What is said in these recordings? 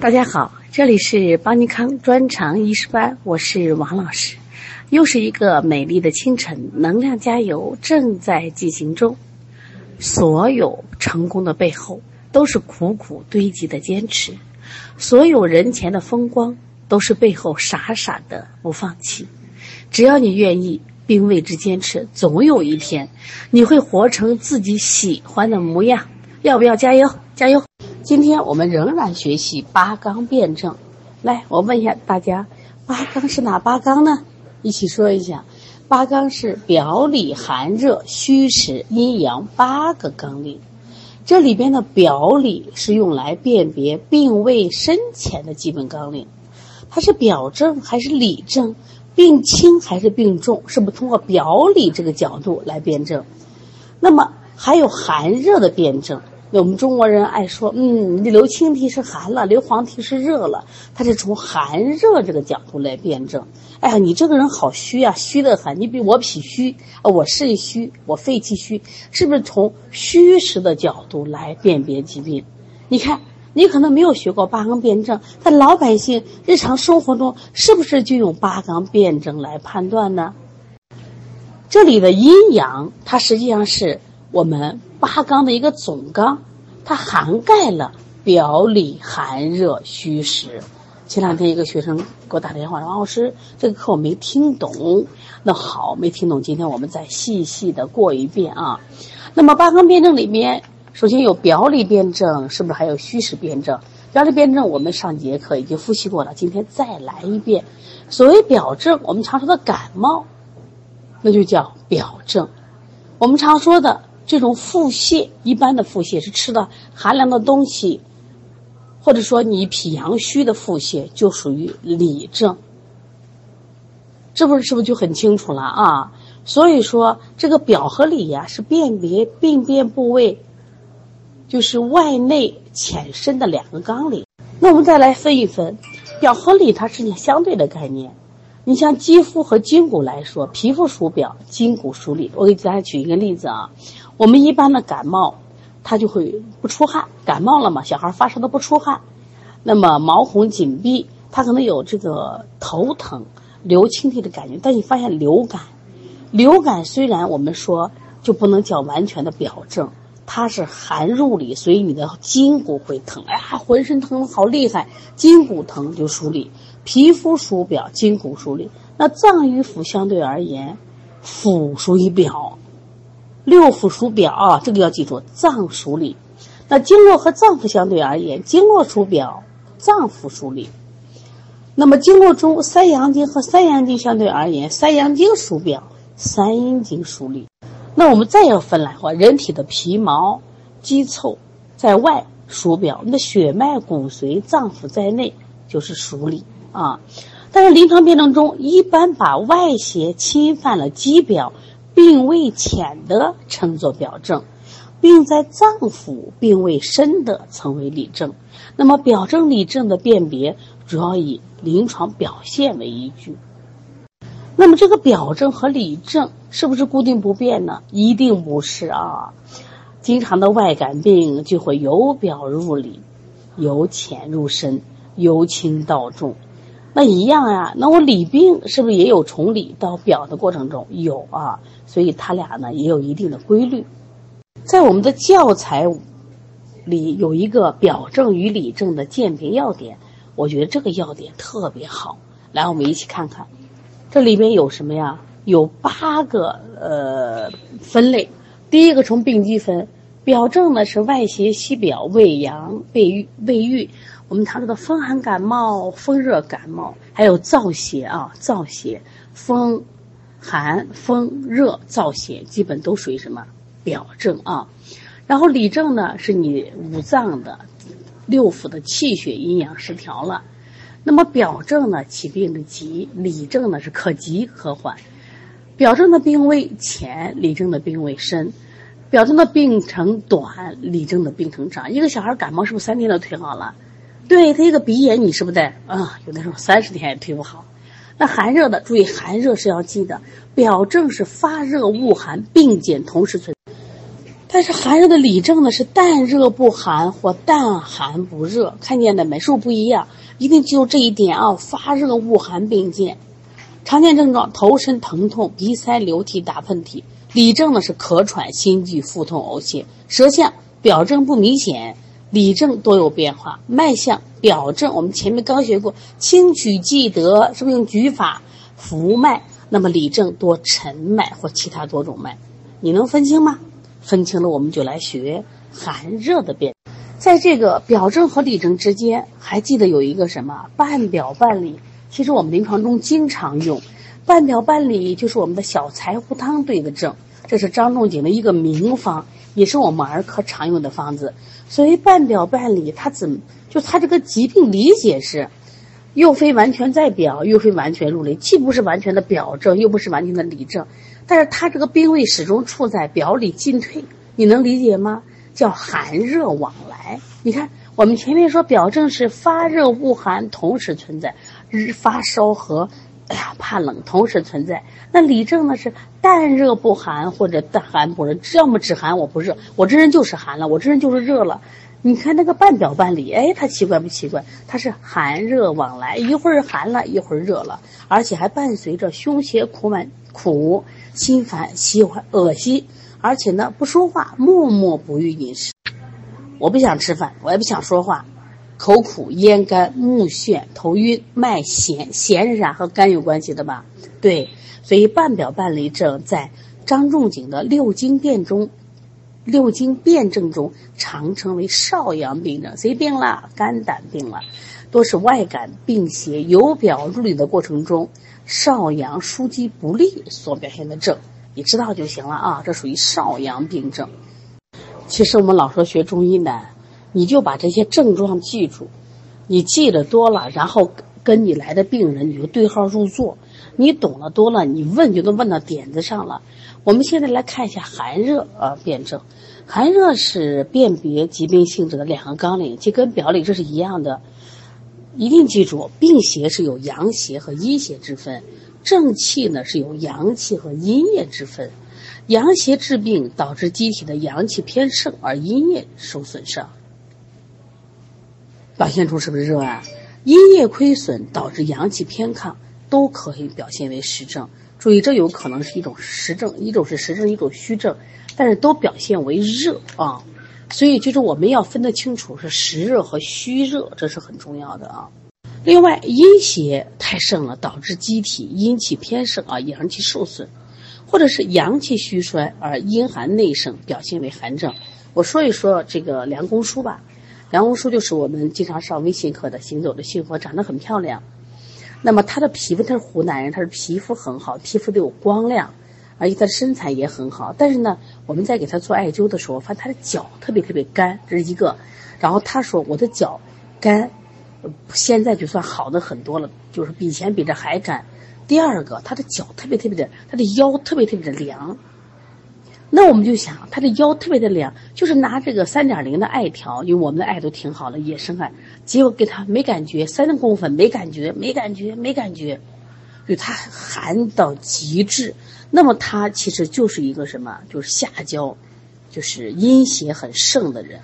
大家好，这里是邦尼康专长医师班，我是王老师。又是一个美丽的清晨，能量加油正在进行中。所有成功的背后，都是苦苦堆积的坚持；所有人前的风光，都是背后傻傻的不放弃。只要你愿意，并为之坚持，总有一天，你会活成自己喜欢的模样。要不要加油？加油！今天我们仍然学习八纲辩证。来，我问一下大家，八纲是哪八纲呢？一起说一下，八纲是表里寒热虚实阴阳八个纲领。这里边的表里是用来辨别病位深浅的基本纲领，它是表证还是里证？病轻还是病重？是不通过表里这个角度来辩证？那么还有寒热的辩证。我们中国人爱说，嗯，你流清涕是寒了，流黄涕是热了，它是从寒热这个角度来辩证。哎呀，你这个人好虚啊，虚得很。你比我脾虚，我肾虚，我肺气虚，是不是从虚实的角度来辨别疾病？你看，你可能没有学过八纲辩证，但老百姓日常生活中是不是就用八纲辩证来判断呢？这里的阴阳，它实际上是我们。八纲的一个总纲，它涵盖了表里寒热虚实。前两天一个学生给我打电话，王老师，这个课我没听懂。那好，没听懂，今天我们再细细的过一遍啊。那么八纲辩证里面，首先有表里辩证，是不是还有虚实辩证？表里辩证我们上节课已经复习过了，今天再来一遍。所谓表证，我们常说的感冒，那就叫表证。我们常说的。这种腹泻，一般的腹泻是吃的寒凉的东西，或者说你脾阳虚的腹泻就属于里症。这不是是不是就很清楚了啊？所以说这个表和里呀是辨别病变部位，就是外内浅深的两个纲领。那我们再来分一分，表和里它是相对的概念。你像肌肤和筋骨来说，皮肤属表，筋骨属里。我给大家举一个例子啊。我们一般的感冒，他就会不出汗。感冒了嘛，小孩发烧都不出汗，那么毛孔紧闭，他可能有这个头疼、流清涕的感觉。但你发现流感，流感虽然我们说就不能叫完全的表症，它是寒入里，所以你的筋骨会疼。哎呀，浑身疼好厉害，筋骨疼就属里。皮肤属表，筋骨属里。那脏与腑相对而言，腑属于表。六腑属表啊，这个要记住。脏属里，那经络和脏腑相对而言，经络属表，脏腑属里。那么经络中三阳经和三阳经相对而言，三阳经属表，三阴经属里。那我们再要分来话，人体的皮毛、肌凑在外属表，那血脉、骨髓、脏腑在内就是属里啊。但是临床辩证中，一般把外邪侵犯了肌表。病位浅的称作表证，病在脏腑病位深的称为里证。那么表证里证的辨别主要以临床表现为依据。那么这个表证和里证是不是固定不变呢？一定不是啊！经常的外感病就会由表入里，由浅入深，由轻到重。那一样呀，那我里病是不是也有从里到表的过程中有啊？所以它俩呢也有一定的规律。在我们的教材里有一个表证与里证的鉴别要点，我觉得这个要点特别好。来，我们一起看看，这里边有什么呀？有八个呃分类。第一个从病机分，表证呢是外邪袭表，胃阳胃郁胃郁。我们常说的风寒感冒、风热感冒，还有燥邪啊，燥邪、风寒、风热、燥邪，基本都属于什么表证啊？然后里证呢，是你五脏的六腑的气血阴阳失调了。那么表证呢，起病的急；里证呢，是可急可缓。表证的病位浅，里证的病位深；表证的病程短，里证的病程长。一个小孩感冒是不是三天就退好了？对他一个鼻炎，你是不是得啊？有的时候三十天也退不好。那寒热的，注意寒热是要记的，表证是发热恶寒并见同时存。但是寒热的里症呢是淡热不寒或淡寒不热，看见的没？是不是不一样？一定记住这一点啊！发热恶寒并见，常见症状头身疼痛、鼻塞、流涕、打喷嚏。里症呢是咳喘、心悸、腹痛、呕血。舌象表症不明显，里症多有变化。脉象表症我们前面刚学过，清取记得是不是用举法浮脉？那么里症多沉脉或其他多种脉，你能分清吗？分清了我们就来学寒热的辨。在这个表症和里症之间，还记得有一个什么半表半里？其实我们临床中经常用，半表半里就是我们的小柴胡汤对的症，这是张仲景的一个名方，也是我们儿科常用的方子。所谓半表半里，它怎就它这个疾病理解是，又非完全在表，又非完全入里，既不是完全的表症，又不是完全的里症，但是它这个病位始终处在表里进退，你能理解吗？叫寒热往来，你看我们前面说表症是发热恶寒同时存在，日发烧和哎呀怕冷同时存在。那里症呢是淡热不寒或者淡寒不热，要么只寒我不热，我这人就是寒了，我这人就是热了。你看那个半表半里，哎，它奇怪不奇怪？它是寒热往来，一会儿寒了，一会儿热了，而且还伴随着胸胁苦满苦、心烦、喜欢、恶心。而且呢，不说话，默默不欲饮食。我不想吃饭，我也不想说话，口苦、咽干、目眩、头晕、脉弦，弦是啥？和肝有关系的吧？对，所以半表半里症在张仲景的六经辨中，六经辨证中常称为少阳病症。谁病了？肝胆病了，多是外感病邪由表入里的过程中，少阳枢机不利所表现的症。你知道就行了啊，这属于少阳病症。其实我们老说学中医呢，你就把这些症状记住，你记得多了，然后跟你来的病人你就对号入座。你懂得多了，你问就能问到点子上了。我们现在来看一下寒热啊辨证。寒热是辨别疾病性质的两个纲领，就跟表里这是一样的。一定记住，病邪是有阳邪和阴邪之分。正气呢是有阳气和阴液之分，阳邪治病导致机体的阳气偏盛，而阴液受损伤，表现出是不是热啊？阴液亏损导致阳气偏亢，都可以表现为实症。注意，这有可能是一种实症，一种是实症，一种虚症，但是都表现为热啊。所以就是我们要分得清楚是实热和虚热，这是很重要的啊。另外，阴邪太盛了，导致机体阴气偏盛啊，阳气受损，或者是阳气虚衰而阴寒内盛，表现为寒症。我说一说这个梁公书吧。梁红书就是我们经常上微信课的《行走的幸福》，长得很漂亮。那么他的皮肤，他是湖南人，他是皮肤很好，皮肤都有光亮，而且他的身材也很好。但是呢，我们在给他做艾灸的时候，发现他的脚特别特别干，这是一个。然后他说：“我的脚干。”现在就算好的很多了，就是比以前比这还干。第二个，他的脚特别特别的，他的腰特别特别的凉。那我们就想，他的腰特别的凉，就是拿这个三点零的艾条，因为我们的艾都挺好的，野生艾，结果给他没感觉，三公分没感觉，没感觉，没感觉，就他寒到极致。那么他其实就是一个什么？就是下焦，就是阴邪很盛的人。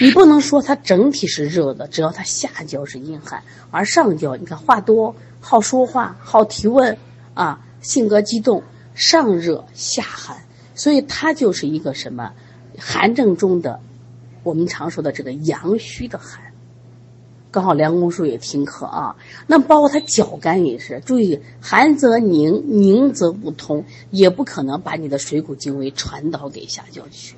你不能说他整体是热的，只要他下焦是阴寒，而上焦你看话多、好说话、好提问啊，性格激动，上热下寒，所以它就是一个什么寒症中的我们常说的这个阳虚的寒。刚好梁公叔也听课啊，那包括他脚干也是，注意寒则凝，凝则不通，也不可能把你的水谷精微传导给下焦去。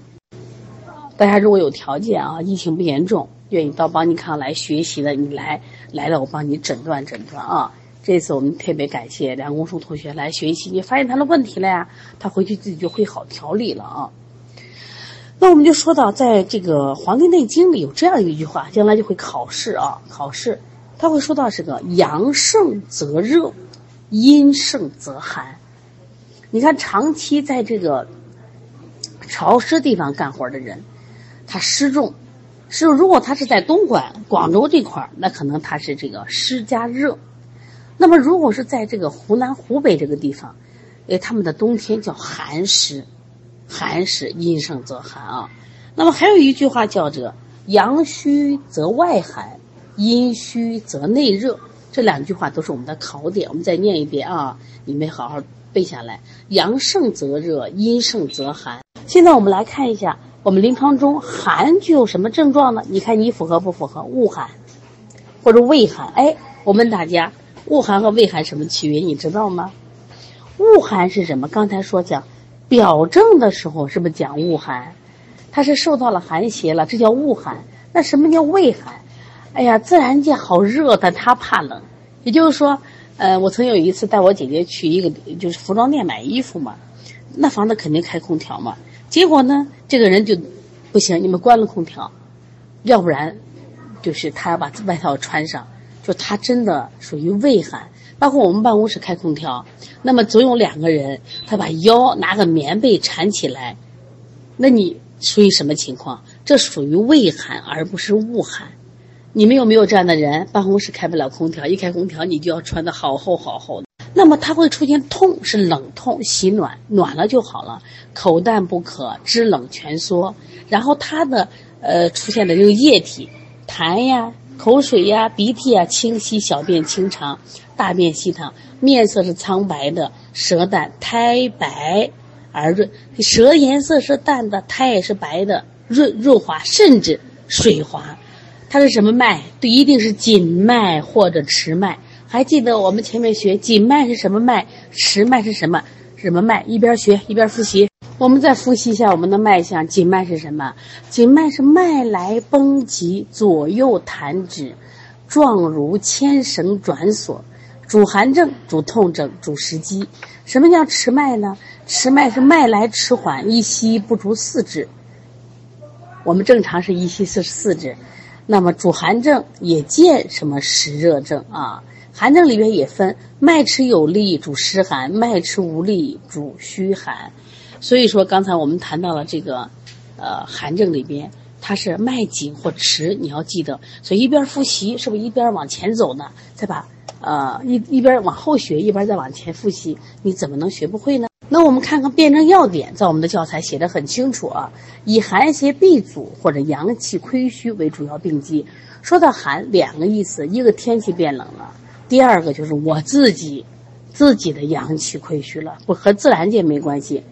大家如果有条件啊，疫情不严重，愿意到邦尼康来学习的，你来来了，我帮你诊断诊断啊。这次我们特别感谢梁公书同学来学习，你发现他的问题了呀，他回去自己就会好调理了啊。那我们就说到，在这个《黄帝内经》里有这样一句话，将来就会考试啊，考试他会说到这个阳盛则热，阴盛则寒。你看长期在这个潮湿地方干活的人。他湿重，是如果他是在东莞、广州这块儿，那可能他是这个湿加热。那么如果是在这个湖南、湖北这个地方，哎，他们的冬天叫寒湿，寒湿阴盛则寒啊。那么还有一句话叫做“阳虚则外寒，阴虚则内热”。这两句话都是我们的考点，我们再念一遍啊，你们好好背下来。阳盛则热，阴盛则寒。现在我们来看一下，我们临床中寒具有什么症状呢？你看你符合不符合？恶寒或者畏寒？哎，我问大家，恶寒和畏寒什么区别？你知道吗？恶寒是什么？刚才说讲表证的时候是不是讲恶寒？它是受到了寒邪了，这叫恶寒。那什么叫畏寒？哎呀，自然界好热，但他怕冷。也就是说，呃，我曾有一次带我姐姐去一个就是服装店买衣服嘛，那房子肯定开空调嘛。结果呢，这个人就不行，你们关了空调，要不然就是他要把外套穿上。就他真的属于畏寒。包括我们办公室开空调，那么总有两个人，他把腰拿个棉被缠起来，那你属于什么情况？这属于畏寒，而不是恶寒。你们有没有这样的人？办公室开不了空调，一开空调你就要穿的好厚好厚的。那么它会出现痛，是冷痛，喜暖，暖了就好了。口淡不渴，肢冷蜷缩，然后它的呃出现的这个液体，痰呀、口水呀、鼻涕呀清晰，小便清长，大便稀溏，面色是苍白的，舌淡，苔白而润，舌颜色是淡的，苔也是白的，润润滑，甚至水滑。它是什么脉？对，一定是紧脉或者迟脉。还记得我们前面学紧脉是什么脉，迟脉是什么什么脉？一边学一边复习。我们再复习一下我们的脉象。紧脉是什么？紧脉是脉来绷急，左右弹指，状如牵绳转锁，主寒症、主痛症、主食积。什么叫迟脉呢？迟脉是脉来迟缓，一息不足四指。我们正常是一息四四指。那么主寒症也见什么湿热症啊？寒症里面也分脉迟有力主湿寒，脉迟无力主虚寒。所以说刚才我们谈到了这个，呃，寒症里边它是脉紧或迟，你要记得。所以一边复习是不是一边往前走呢？再把呃一一边往后学，一边再往前复习，你怎么能学不会呢？那我们看看辩证要点，在我们的教材写的很清楚啊，以寒邪闭阻或者阳气亏虚为主要病机。说到寒，两个意思，一个天气变冷了，第二个就是我自己自己的阳气亏虚了，不和自然界没关系。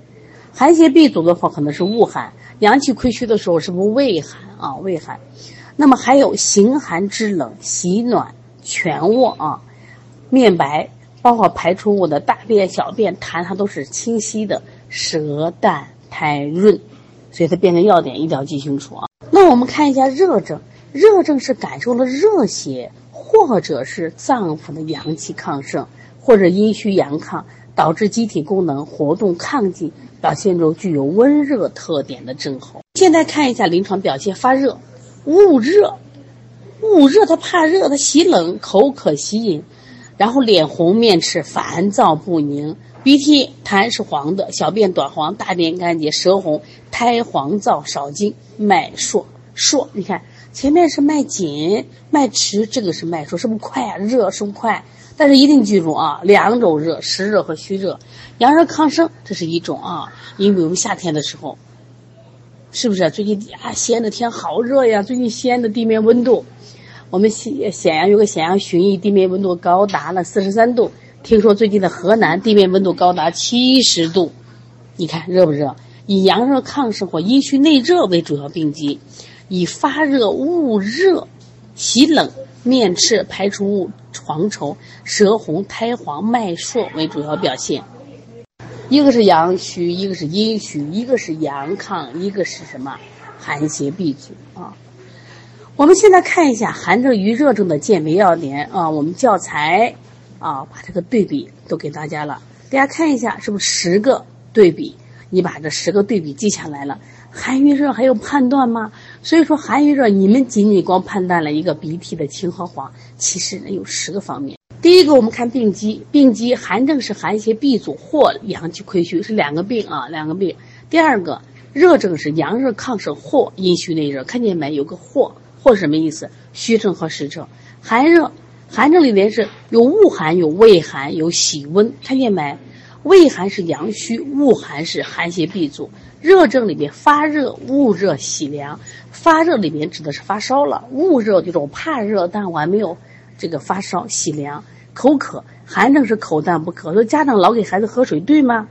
寒邪闭阻的话，可能是恶寒；阳气亏虚的时候，是不是胃寒啊？胃寒。那么还有形寒肢冷、喜暖全卧啊，面白。包括排出物的大便、小便、痰，它都是清晰的，舌淡苔润，所以它辨证要点一定要记清楚啊。那我们看一下热症，热症是感受了热邪，或者是脏腑的阳气亢盛，或者阴虚阳亢，导致机体功能活动亢进，表现出具有温热特点的症候。现在看一下临床表现，发热，恶热，恶热，他怕热，他喜冷，口渴喜饮。然后脸红面赤烦躁不宁，鼻涕痰是黄的，小便短黄，大便干结，舌红，苔黄燥少津，脉数数。你看前面是脉紧脉迟，这个是脉数，是不是快啊？热是不是快？但是一定记住啊，两种热，湿热和虚热，阳热亢盛，这是一种啊。因为我们夏天的时候，是不是最近啊西安的天好热呀？最近西安的地面温度。我们咸咸阳有个咸阳旬邑，地面温度高达了四十三度。听说最近的河南地面温度高达七十度，你看热不热？以阳热亢盛或阴虚内热为主要病机，以发热、恶热、喜冷、面赤、排出物黄稠、舌红、苔黄、脉数为主要表现。一个是阳虚，一个是阴虚，一个是阳亢，一个是什么？寒邪闭阻啊。我们现在看一下寒症与热症的鉴别要点啊，我们教材啊把这个对比都给大家了，大家看一下是不是十个对比？你把这十个对比记下来了。寒与热还有判断吗？所以说寒与热，你们仅仅光判断了一个鼻涕的青和黄，其实呢有十个方面。第一个，我们看病机，病机寒症是寒邪闭阻或阳气亏虚，是两个病啊，两个病。第二个，热症是阳热亢盛或阴虚内热，看见没？有个或。或什么意思？虚症和实症，寒热，寒症里面是有恶寒、有畏寒、有喜温，看见没？畏寒是阳虚，恶寒是寒邪闭阻。热症里面发热、恶热、喜凉。发热里面指的是发烧了，恶热就是我怕热，但我还没有这个发烧。喜凉，口渴。寒症是口淡不渴，说家长老给孩子喝水，对吗？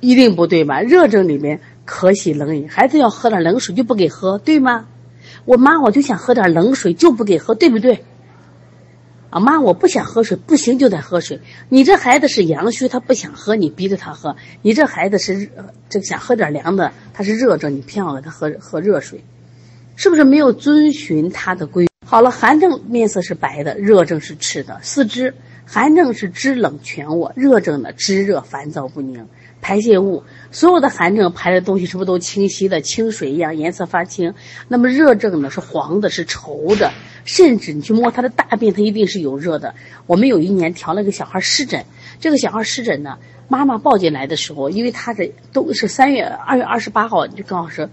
一定不对吧？热症里面渴喜冷饮，孩子要喝点冷水就不给喝，对吗？我妈我就想喝点冷水就不给喝，对不对？啊妈，我不想喝水，不行就得喝水。你这孩子是阳虚，他不想喝，你逼着他喝；你这孩子是这想喝点凉的，他是热症，你偏要给他喝喝热水，是不是没有遵循他的规？好了，寒症面色是白的，热症是赤的。四肢寒症是肢冷全卧，热症呢肢热烦躁不宁。排泄物，所有的寒症排的东西是不是都清晰的，清水一样，颜色发青？那么热症呢是黄的，是稠的，甚至你去摸他的大便，他一定是有热的。我们有一年调了个小孩湿疹，这个小孩湿疹呢，妈妈抱进来的时候，因为他的都是三月二月二十八号，就刚好是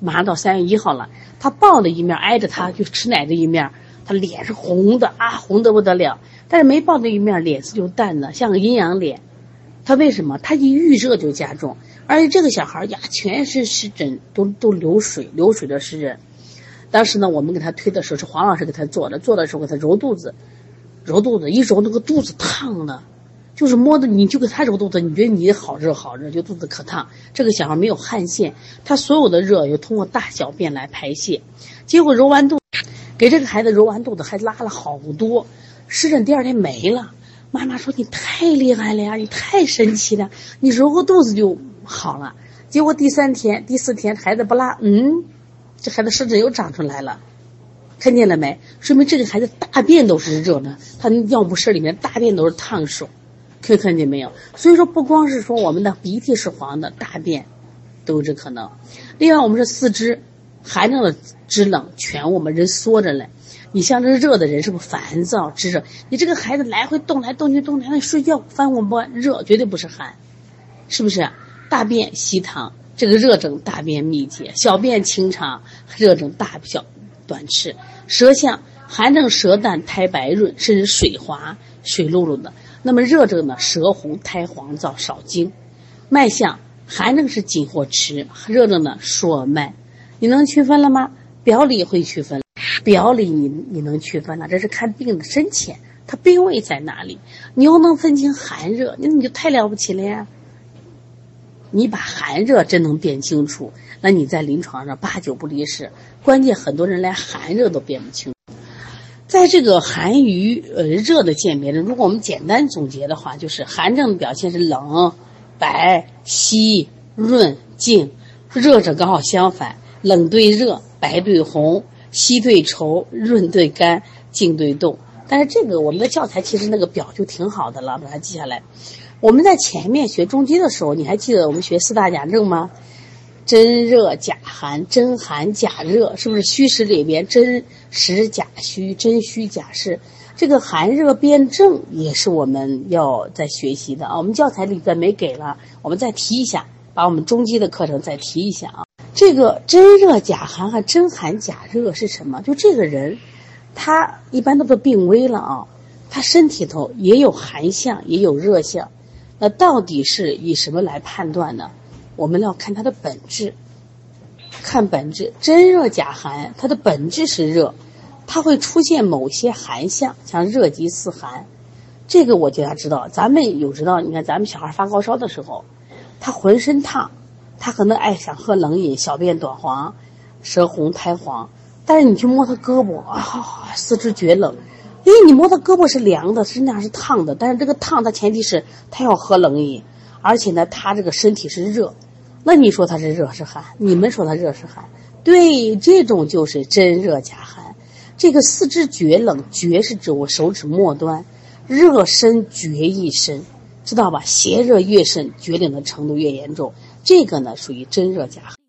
马上到三月一号了，他抱的一面挨着他就吃奶的一面，他脸是红的啊，红的不得了。但是没抱的一面脸色就淡了，像个阴阳脸。他为什么？他一遇热就加重，而且这个小孩呀，全身湿疹，都都流水，流水的湿疹。当时呢，我们给他推的时候是黄老师给他做的，做的时候给他揉肚子，揉肚子，一揉那个肚子烫的，就是摸的，你就给他揉肚子，你觉得你好热好热，就肚子可烫。这个小孩没有汗腺，他所有的热又通过大小便来排泄，结果揉完肚，给这个孩子揉完肚子还拉了好多湿疹，第二天没了。妈妈说：“你太厉害了呀，你太神奇了，你揉个肚子就好了。”结果第三天、第四天孩子不拉，嗯，这孩子湿疹又长出来了，看见了没？说明这个孩子大便都是热的，他尿不湿里面大便都是烫手，可以看见没有？所以说不光是说我们的鼻涕是黄的，大便都有这可能。另外，我们是四肢寒症的肢冷全，我们人缩着嘞。你像这热的人是不是烦躁、炙热？你这个孩子来回动来动去动来，那睡觉翻滚不热，绝对不是寒，是不是？大便稀溏，这个热症大便秘结，小便清长，热症大小短赤，舌象寒症舌淡苔白润，甚至水滑水漉漉的。那么热症呢，舌红苔黄燥少津。脉象寒症是紧或迟，热症呢硕脉，你能区分了吗？表里会区分。表里你你能区分了，这是看病的深浅，它病位在哪里？你又能分清寒热，那你就太了不起了呀！你把寒热真能辨清楚，那你在临床上八九不离十。关键很多人连寒热都辨不清。在这个寒与呃热的鉴别中，如果我们简单总结的话，就是寒症的表现是冷、白、稀、润、静；热者刚好相反，冷对热，白对红。稀对稠，润对干，静对动。但是这个我们的教材其实那个表就挺好的了，把它记下来。我们在前面学中医的时候，你还记得我们学四大假症吗？真热假寒，真寒假热，是不是虚实里边真实假虚，真虚假实？这个寒热辨证也是我们要在学习的啊。我们教材里边没给了，我们再提一下，把我们中医的课程再提一下啊。这个真热假寒和真寒假热是什么？就这个人，他一般都是病危了啊，他身体头也有寒象，也有热象，那到底是以什么来判断呢？我们要看他的本质，看本质，真热假寒，它的本质是热，它会出现某些寒象，像热极似寒，这个我就要知道。咱们有知道，你看咱们小孩发高烧的时候，他浑身烫。他可能爱想喝冷饮，小便短黄，舌红苔黄，但是你去摸他胳膊啊，四肢厥冷，因为你摸他胳膊是凉的，身上是烫的，但是这个烫的前提是他要喝冷饮，而且呢，他这个身体是热，那你说他是热是寒？你们说他热是寒？对，这种就是真热假寒。这个四肢厥冷，厥是指我手指末端，热身厥一身，知道吧？邪热越甚，厥冷的程度越严重。这个呢，属于真热假寒。